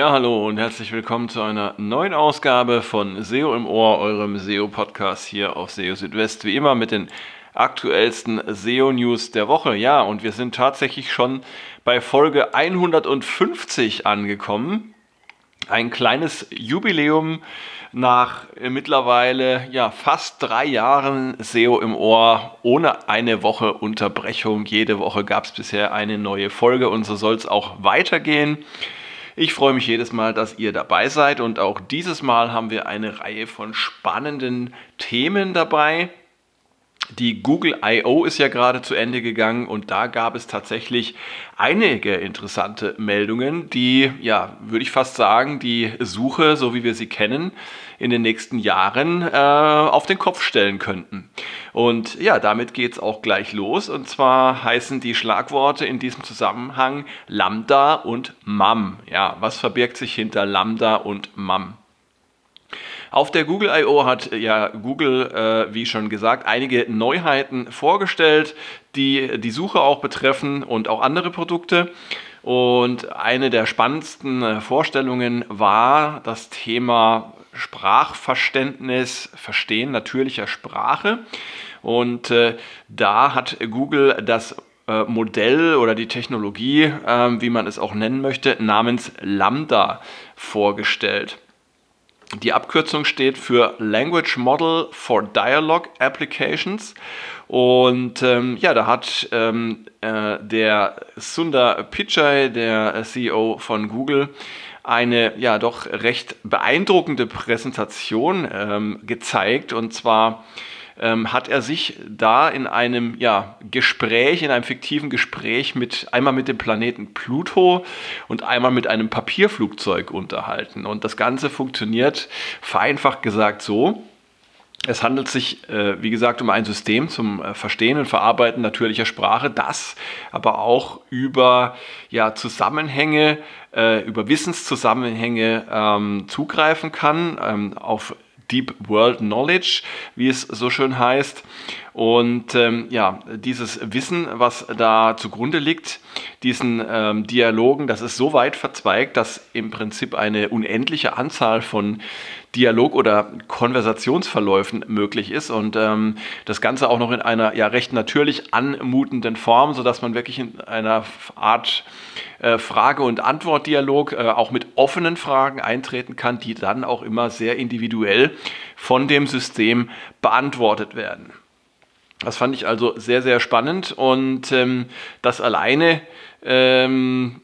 Ja, hallo und herzlich willkommen zu einer neuen Ausgabe von SEO im Ohr, eurem SEO-Podcast hier auf SEO Südwest. Wie immer mit den aktuellsten SEO-News der Woche. Ja, und wir sind tatsächlich schon bei Folge 150 angekommen. Ein kleines Jubiläum nach mittlerweile ja, fast drei Jahren SEO im Ohr ohne eine Woche Unterbrechung. Jede Woche gab es bisher eine neue Folge und so soll es auch weitergehen. Ich freue mich jedes Mal, dass ihr dabei seid und auch dieses Mal haben wir eine Reihe von spannenden Themen dabei. Die Google I.O. ist ja gerade zu Ende gegangen und da gab es tatsächlich einige interessante Meldungen, die, ja, würde ich fast sagen, die Suche, so wie wir sie kennen, in den nächsten Jahren äh, auf den Kopf stellen könnten. Und ja, damit geht es auch gleich los. Und zwar heißen die Schlagworte in diesem Zusammenhang Lambda und MAM. Ja, was verbirgt sich hinter Lambda und MAM? Auf der Google I.O. hat ja Google, äh, wie schon gesagt, einige Neuheiten vorgestellt, die die Suche auch betreffen und auch andere Produkte. Und eine der spannendsten äh, Vorstellungen war das Thema Sprachverständnis, Verstehen natürlicher Sprache. Und äh, da hat Google das äh, Modell oder die Technologie, äh, wie man es auch nennen möchte, namens Lambda vorgestellt. Die Abkürzung steht für Language Model for Dialogue Applications. Und ähm, ja, da hat ähm, äh, der Sundar Pichai, der CEO von Google, eine ja doch recht beeindruckende Präsentation ähm, gezeigt. Und zwar ähm, hat er sich da in einem ja, Gespräch, in einem fiktiven Gespräch mit einmal mit dem Planeten Pluto und einmal mit einem Papierflugzeug unterhalten. Und das Ganze funktioniert vereinfacht gesagt so. Es handelt sich, äh, wie gesagt, um ein System zum äh, Verstehen und Verarbeiten natürlicher Sprache, das aber auch über ja, Zusammenhänge, äh, über Wissenszusammenhänge ähm, zugreifen kann, ähm, auf Deep World Knowledge, wie es so schön heißt. Und ähm, ja, dieses Wissen, was da zugrunde liegt, diesen ähm, Dialogen, das ist so weit verzweigt, dass im Prinzip eine unendliche Anzahl von Dialog- oder Konversationsverläufen möglich ist und ähm, das Ganze auch noch in einer ja recht natürlich anmutenden Form, sodass man wirklich in einer Art äh, Frage- und Antwortdialog äh, auch mit offenen Fragen eintreten kann, die dann auch immer sehr individuell von dem System beantwortet werden. Das fand ich also sehr, sehr spannend und ähm, das alleine ähm,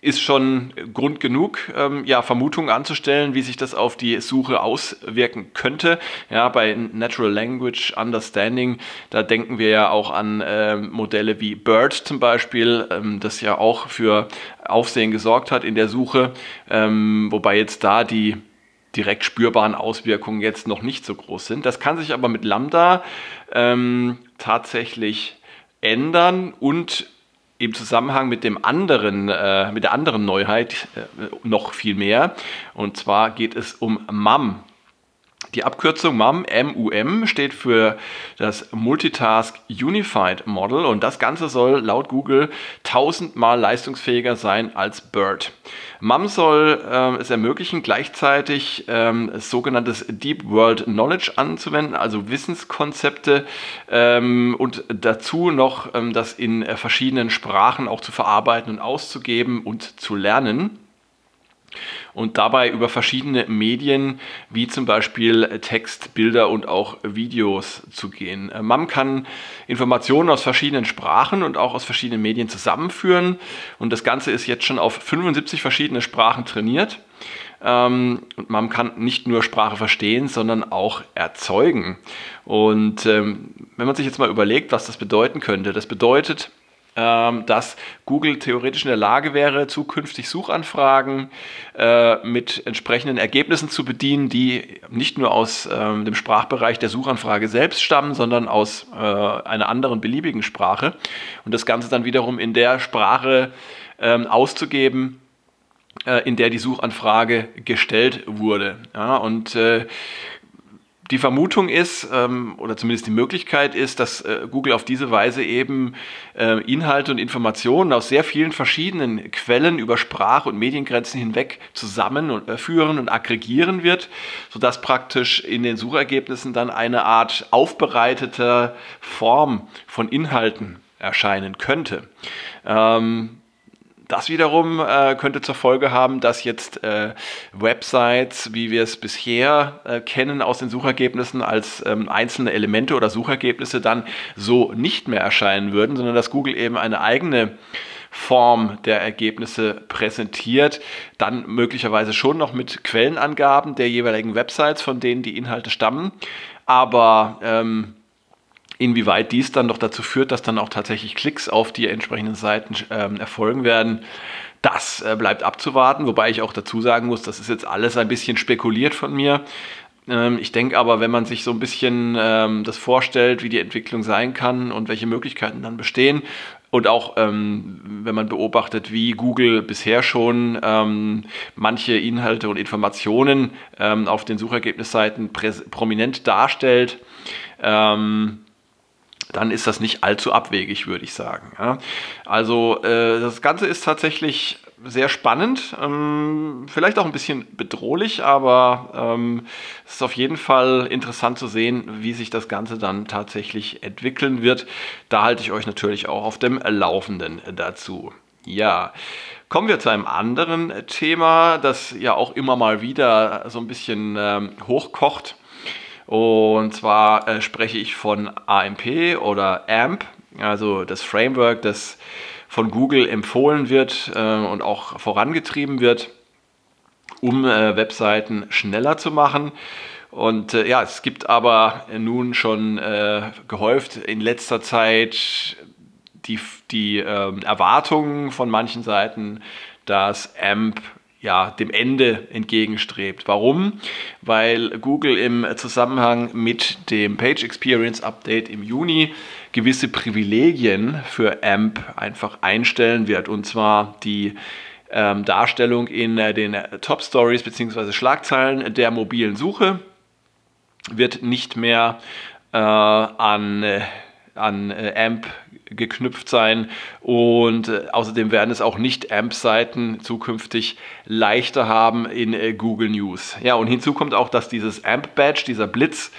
ist schon Grund genug, ähm, ja, Vermutungen anzustellen, wie sich das auf die Suche auswirken könnte. Ja, bei Natural Language Understanding, da denken wir ja auch an äh, Modelle wie BERT zum Beispiel, ähm, das ja auch für Aufsehen gesorgt hat in der Suche, ähm, wobei jetzt da die direkt spürbaren Auswirkungen jetzt noch nicht so groß sind. Das kann sich aber mit Lambda ähm, tatsächlich ändern und im Zusammenhang mit dem anderen, äh, mit der anderen Neuheit äh, noch viel mehr. Und zwar geht es um MAM. Die Abkürzung MUM, MUM, steht für das Multitask Unified Model und das Ganze soll laut Google tausendmal leistungsfähiger sein als BERT. MUM soll äh, es ermöglichen, gleichzeitig ähm, sogenanntes Deep World Knowledge anzuwenden, also Wissenskonzepte ähm, und dazu noch ähm, das in äh, verschiedenen Sprachen auch zu verarbeiten und auszugeben und zu lernen und dabei über verschiedene Medien wie zum Beispiel Text, Bilder und auch Videos zu gehen. Äh, MAM kann Informationen aus verschiedenen Sprachen und auch aus verschiedenen Medien zusammenführen und das Ganze ist jetzt schon auf 75 verschiedene Sprachen trainiert. Ähm, und man kann nicht nur Sprache verstehen, sondern auch erzeugen. Und ähm, wenn man sich jetzt mal überlegt, was das bedeuten könnte, das bedeutet, dass Google theoretisch in der Lage wäre, zukünftig Suchanfragen äh, mit entsprechenden Ergebnissen zu bedienen, die nicht nur aus ähm, dem Sprachbereich der Suchanfrage selbst stammen, sondern aus äh, einer anderen beliebigen Sprache. Und das Ganze dann wiederum in der Sprache ähm, auszugeben, äh, in der die Suchanfrage gestellt wurde. Ja, und die Vermutung ist, ähm, oder zumindest die Möglichkeit ist, dass äh, Google auf diese Weise eben äh, Inhalte und Informationen aus sehr vielen verschiedenen Quellen über Sprach- und Mediengrenzen hinweg zusammenführen und aggregieren wird, sodass praktisch in den Suchergebnissen dann eine Art aufbereitete Form von Inhalten erscheinen könnte. Ähm, das wiederum äh, könnte zur Folge haben, dass jetzt äh, Websites, wie wir es bisher äh, kennen aus den Suchergebnissen, als ähm, einzelne Elemente oder Suchergebnisse dann so nicht mehr erscheinen würden, sondern dass Google eben eine eigene Form der Ergebnisse präsentiert, dann möglicherweise schon noch mit Quellenangaben der jeweiligen Websites, von denen die Inhalte stammen, aber ähm, Inwieweit dies dann noch dazu führt, dass dann auch tatsächlich Klicks auf die entsprechenden Seiten ähm, erfolgen werden, das äh, bleibt abzuwarten. Wobei ich auch dazu sagen muss, das ist jetzt alles ein bisschen spekuliert von mir. Ähm, ich denke aber, wenn man sich so ein bisschen ähm, das vorstellt, wie die Entwicklung sein kann und welche Möglichkeiten dann bestehen, und auch ähm, wenn man beobachtet, wie Google bisher schon ähm, manche Inhalte und Informationen ähm, auf den Suchergebnisseiten prominent darstellt, ähm, dann ist das nicht allzu abwegig, würde ich sagen. Ja. Also äh, das Ganze ist tatsächlich sehr spannend, ähm, vielleicht auch ein bisschen bedrohlich, aber ähm, es ist auf jeden Fall interessant zu sehen, wie sich das Ganze dann tatsächlich entwickeln wird. Da halte ich euch natürlich auch auf dem Laufenden dazu. Ja, kommen wir zu einem anderen Thema, das ja auch immer mal wieder so ein bisschen ähm, hochkocht. Und zwar äh, spreche ich von AMP oder AMP, also das Framework, das von Google empfohlen wird äh, und auch vorangetrieben wird, um äh, Webseiten schneller zu machen. Und äh, ja, es gibt aber nun schon äh, gehäuft in letzter Zeit die, die ähm, Erwartungen von manchen Seiten, dass AMP ja, dem Ende entgegenstrebt. Warum? Weil Google im Zusammenhang mit dem Page Experience Update im Juni gewisse Privilegien für AMP einfach einstellen wird. Und zwar die ähm, Darstellung in äh, den Top Stories bzw. Schlagzeilen der mobilen Suche wird nicht mehr äh, an, äh, an äh, AMP geknüpft sein und äh, außerdem werden es auch nicht AMP-Seiten zukünftig leichter haben in äh, Google News. Ja, und hinzu kommt auch, dass dieses AMP-Badge, dieser Blitz,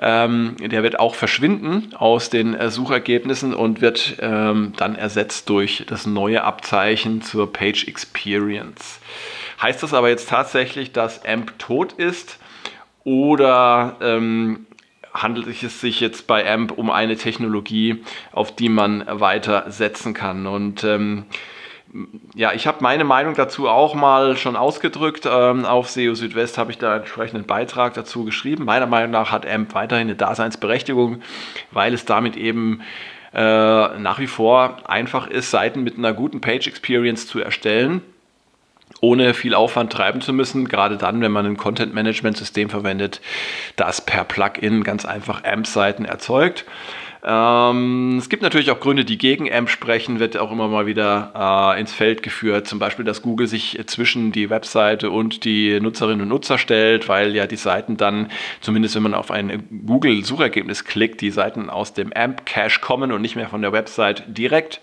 ähm, der wird auch verschwinden aus den äh, Suchergebnissen und wird ähm, dann ersetzt durch das neue Abzeichen zur Page Experience. Heißt das aber jetzt tatsächlich, dass AMP tot ist oder ähm, handelt es sich jetzt bei AMP um eine Technologie, auf die man weiter setzen kann. Und ähm, ja, ich habe meine Meinung dazu auch mal schon ausgedrückt. Ähm, auf SEO Südwest habe ich da einen entsprechenden Beitrag dazu geschrieben. Meiner Meinung nach hat AMP weiterhin eine Daseinsberechtigung, weil es damit eben äh, nach wie vor einfach ist, Seiten mit einer guten Page Experience zu erstellen ohne viel Aufwand treiben zu müssen. Gerade dann, wenn man ein Content-Management-System verwendet, das per Plugin ganz einfach AMP-Seiten erzeugt. Ähm, es gibt natürlich auch Gründe, die gegen AMP sprechen, wird auch immer mal wieder äh, ins Feld geführt. Zum Beispiel, dass Google sich zwischen die Webseite und die Nutzerinnen und Nutzer stellt, weil ja die Seiten dann, zumindest wenn man auf ein Google-Suchergebnis klickt, die Seiten aus dem AMP-Cache kommen und nicht mehr von der Website direkt.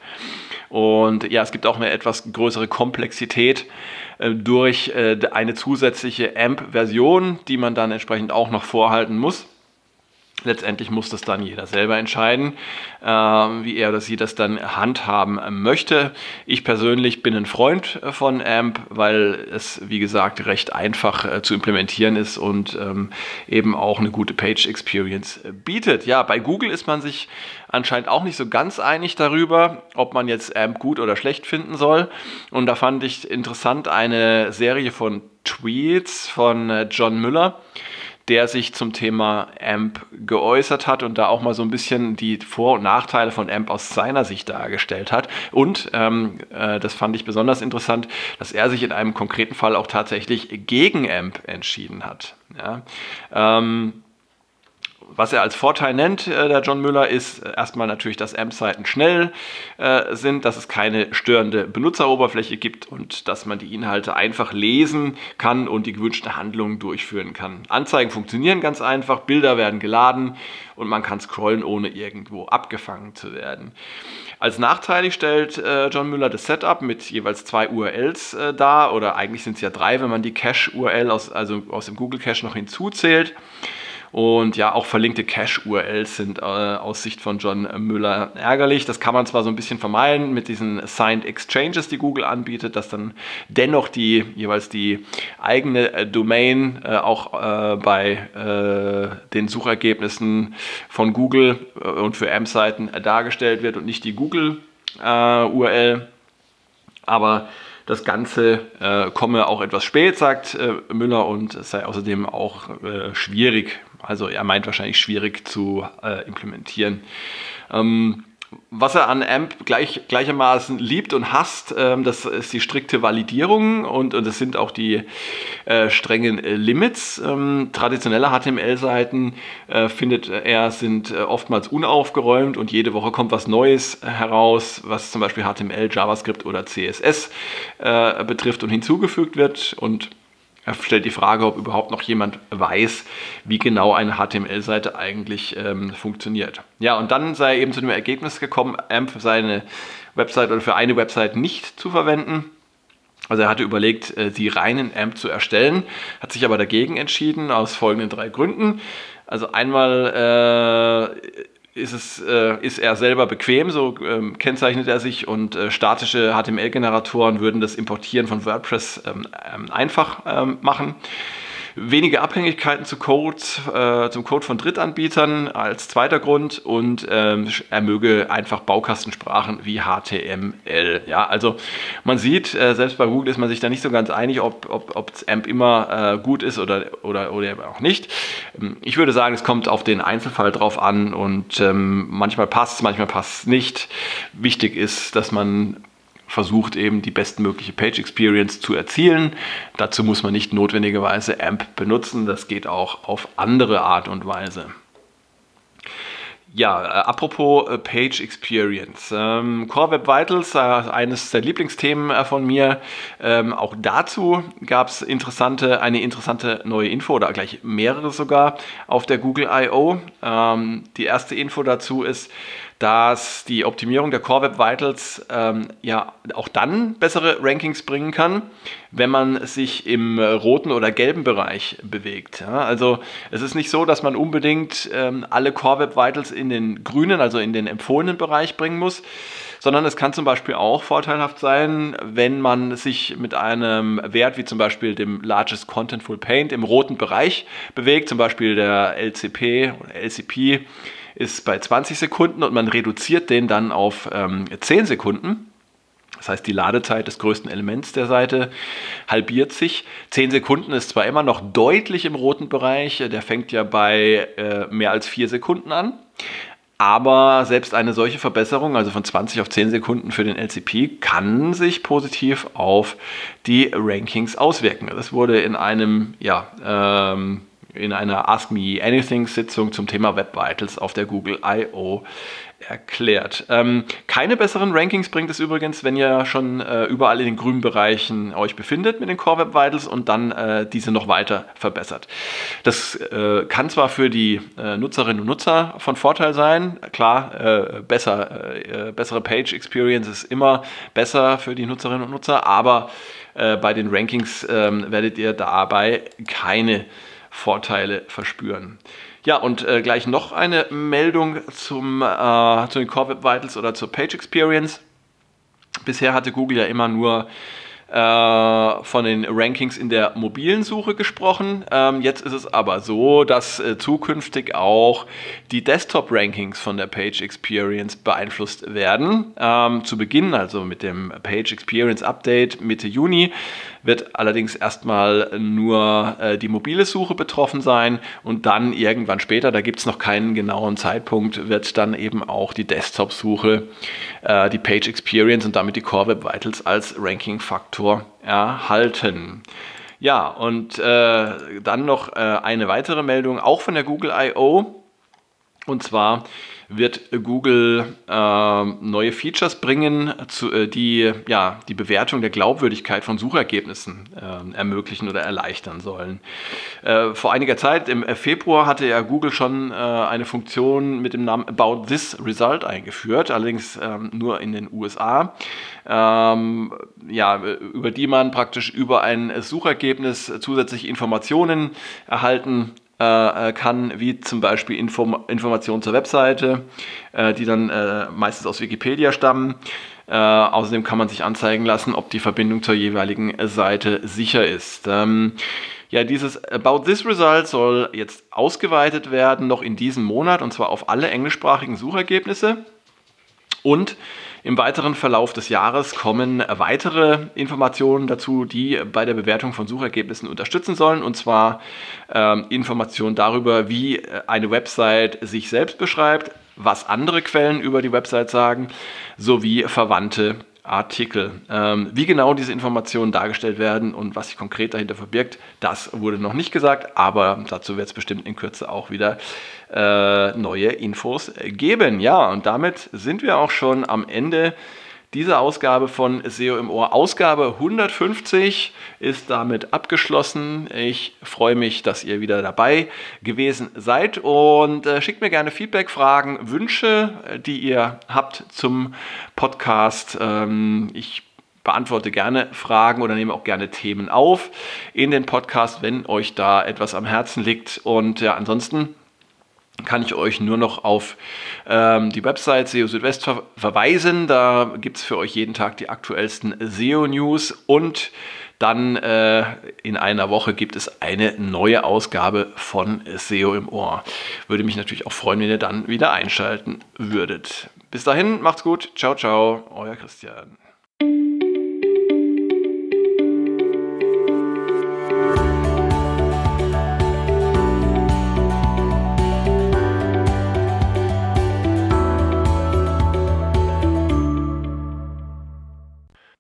Und ja, es gibt auch eine etwas größere Komplexität äh, durch äh, eine zusätzliche AMP-Version, die man dann entsprechend auch noch vorhalten muss. Letztendlich muss das dann jeder selber entscheiden, äh, wie er oder sie das dann handhaben möchte. Ich persönlich bin ein Freund von AMP, weil es, wie gesagt, recht einfach äh, zu implementieren ist und ähm, eben auch eine gute Page Experience bietet. Ja, bei Google ist man sich anscheinend auch nicht so ganz einig darüber, ob man jetzt AMP gut oder schlecht finden soll. Und da fand ich interessant eine Serie von Tweets von äh, John Müller der sich zum Thema AMP geäußert hat und da auch mal so ein bisschen die Vor- und Nachteile von AMP aus seiner Sicht dargestellt hat. Und ähm, äh, das fand ich besonders interessant, dass er sich in einem konkreten Fall auch tatsächlich gegen AMP entschieden hat. Ja? Ähm, was er als Vorteil nennt, äh, der John Müller, ist erstmal natürlich, dass AMP-Seiten schnell äh, sind, dass es keine störende Benutzeroberfläche gibt und dass man die Inhalte einfach lesen kann und die gewünschte Handlung durchführen kann. Anzeigen funktionieren ganz einfach, Bilder werden geladen und man kann scrollen, ohne irgendwo abgefangen zu werden. Als nachteilig stellt äh, John Müller das Setup mit jeweils zwei URLs äh, dar, oder eigentlich sind es ja drei, wenn man die Cache-URL aus, also aus dem Google Cache noch hinzuzählt. Und ja, auch verlinkte Cache-URLs sind äh, aus Sicht von John Müller ärgerlich. Das kann man zwar so ein bisschen vermeiden mit diesen Signed Exchanges, die Google anbietet, dass dann dennoch die jeweils die eigene äh, Domain äh, auch äh, bei äh, den Suchergebnissen von Google äh, und für AMP-Seiten dargestellt wird und nicht die Google-URL. Aber das Ganze äh, komme auch etwas spät, sagt äh, Müller, und es sei außerdem auch äh, schwierig also er meint wahrscheinlich schwierig zu äh, implementieren. Ähm, was er an AMP gleich, gleichermaßen liebt und hasst, ähm, das ist die strikte Validierung und, und das sind auch die äh, strengen äh, Limits. Ähm, traditionelle HTML-Seiten äh, findet er sind äh, oftmals unaufgeräumt und jede Woche kommt was Neues heraus, was zum Beispiel HTML, JavaScript oder CSS äh, betrifft und hinzugefügt wird und er stellt die Frage, ob überhaupt noch jemand weiß, wie genau eine HTML-Seite eigentlich ähm, funktioniert. Ja, und dann sei er eben zu dem Ergebnis gekommen, AMP für seine Website oder für eine Website nicht zu verwenden. Also er hatte überlegt, äh, die reinen AMP zu erstellen, hat sich aber dagegen entschieden aus folgenden drei Gründen. Also einmal äh, ist, es, äh, ist er selber bequem, so ähm, kennzeichnet er sich und äh, statische HTML-Generatoren würden das Importieren von WordPress ähm, ähm einfach ähm, machen wenige Abhängigkeiten zu Codes, äh, zum Code von Drittanbietern als zweiter Grund und ähm, er möge einfach Baukastensprachen wie HTML. Ja, also man sieht, äh, selbst bei Google ist man sich da nicht so ganz einig, ob, ob, ob AMP immer äh, gut ist oder, oder, oder auch nicht. Ähm, ich würde sagen, es kommt auf den Einzelfall drauf an und ähm, manchmal passt es, manchmal passt es nicht. Wichtig ist, dass man versucht eben die bestmögliche Page Experience zu erzielen. Dazu muss man nicht notwendigerweise AMP benutzen, das geht auch auf andere Art und Weise. Ja, äh, apropos äh, Page Experience. Ähm, Core Web Vitals, äh, eines der Lieblingsthemen äh, von mir. Ähm, auch dazu gab es interessante, eine interessante neue Info oder gleich mehrere sogar auf der Google I.O. Ähm, die erste Info dazu ist, dass die Optimierung der Core Web Vitals ähm, ja auch dann bessere Rankings bringen kann, wenn man sich im roten oder gelben Bereich bewegt. Ja, also es ist nicht so, dass man unbedingt ähm, alle Core Web Vitals in den grünen, also in den empfohlenen Bereich bringen muss, sondern es kann zum Beispiel auch vorteilhaft sein, wenn man sich mit einem Wert wie zum Beispiel dem Largest Contentful Paint im roten Bereich bewegt, zum Beispiel der LCP oder LCP ist bei 20 Sekunden und man reduziert den dann auf ähm, 10 Sekunden. Das heißt, die Ladezeit des größten Elements der Seite halbiert sich. 10 Sekunden ist zwar immer noch deutlich im roten Bereich, der fängt ja bei äh, mehr als 4 Sekunden an. Aber selbst eine solche Verbesserung, also von 20 auf 10 Sekunden für den LCP, kann sich positiv auf die Rankings auswirken. Das wurde in einem ja, ähm, in einer Ask Me Anything Sitzung zum Thema Web Vitals auf der Google I.O. erklärt. Ähm, keine besseren Rankings bringt es übrigens, wenn ihr schon äh, überall in den grünen Bereichen euch befindet mit den Core Web Vitals und dann äh, diese noch weiter verbessert. Das äh, kann zwar für die äh, Nutzerinnen und Nutzer von Vorteil sein, klar, äh, besser, äh, bessere Page Experience ist immer besser für die Nutzerinnen und Nutzer, aber bei den Rankings ähm, werdet ihr dabei keine Vorteile verspüren. Ja, und äh, gleich noch eine Meldung zum, äh, zu den Core Web Vitals oder zur Page Experience. Bisher hatte Google ja immer nur äh, von den Rankings in der mobilen Suche gesprochen. Ähm, jetzt ist es aber so, dass äh, zukünftig auch die Desktop-Rankings von der Page Experience beeinflusst werden. Ähm, zu Beginn, also mit dem Page Experience Update Mitte Juni, wird allerdings erstmal nur äh, die mobile Suche betroffen sein und dann irgendwann später, da gibt es noch keinen genauen Zeitpunkt, wird dann eben auch die Desktop-Suche, äh, die Page Experience und damit die Core Web Vitals als Ranking-Faktor erhalten. Ja, und äh, dann noch äh, eine weitere Meldung, auch von der Google I.O., Und zwar wird Google äh, neue Features bringen, zu, äh, die ja, die Bewertung der Glaubwürdigkeit von Suchergebnissen äh, ermöglichen oder erleichtern sollen. Äh, vor einiger Zeit, im Februar, hatte ja Google schon äh, eine Funktion mit dem Namen About This Result eingeführt, allerdings ähm, nur in den USA. Ähm, ja, über die man praktisch über ein Suchergebnis zusätzlich Informationen erhalten äh, äh, kann, wie zum Beispiel Inform Informationen zur Webseite, äh, die dann äh, meistens aus Wikipedia stammen. Außerdem kann man sich anzeigen lassen, ob die Verbindung zur jeweiligen Seite sicher ist. Ähm, ja, dieses About This Result soll jetzt ausgeweitet werden, noch in diesem Monat, und zwar auf alle englischsprachigen Suchergebnisse. Und im weiteren Verlauf des Jahres kommen weitere Informationen dazu, die bei der Bewertung von Suchergebnissen unterstützen sollen. Und zwar ähm, Informationen darüber, wie eine Website sich selbst beschreibt, was andere Quellen über die Website sagen, sowie verwandte Artikel. Ähm, wie genau diese Informationen dargestellt werden und was sich konkret dahinter verbirgt, das wurde noch nicht gesagt, aber dazu wird es bestimmt in Kürze auch wieder äh, neue Infos geben. Ja, und damit sind wir auch schon am Ende diese Ausgabe von SEO im Ohr, Ausgabe 150, ist damit abgeschlossen. Ich freue mich, dass ihr wieder dabei gewesen seid und äh, schickt mir gerne Feedback, Fragen, Wünsche, äh, die ihr habt zum Podcast. Ähm, ich beantworte gerne Fragen oder nehme auch gerne Themen auf in den Podcast, wenn euch da etwas am Herzen liegt. Und ja, ansonsten kann ich euch nur noch auf ähm, die Website SEO Südwest ver verweisen. Da gibt es für euch jeden Tag die aktuellsten SEO-News und dann äh, in einer Woche gibt es eine neue Ausgabe von SEO im Ohr. Würde mich natürlich auch freuen, wenn ihr dann wieder einschalten würdet. Bis dahin, macht's gut. Ciao, ciao, euer Christian.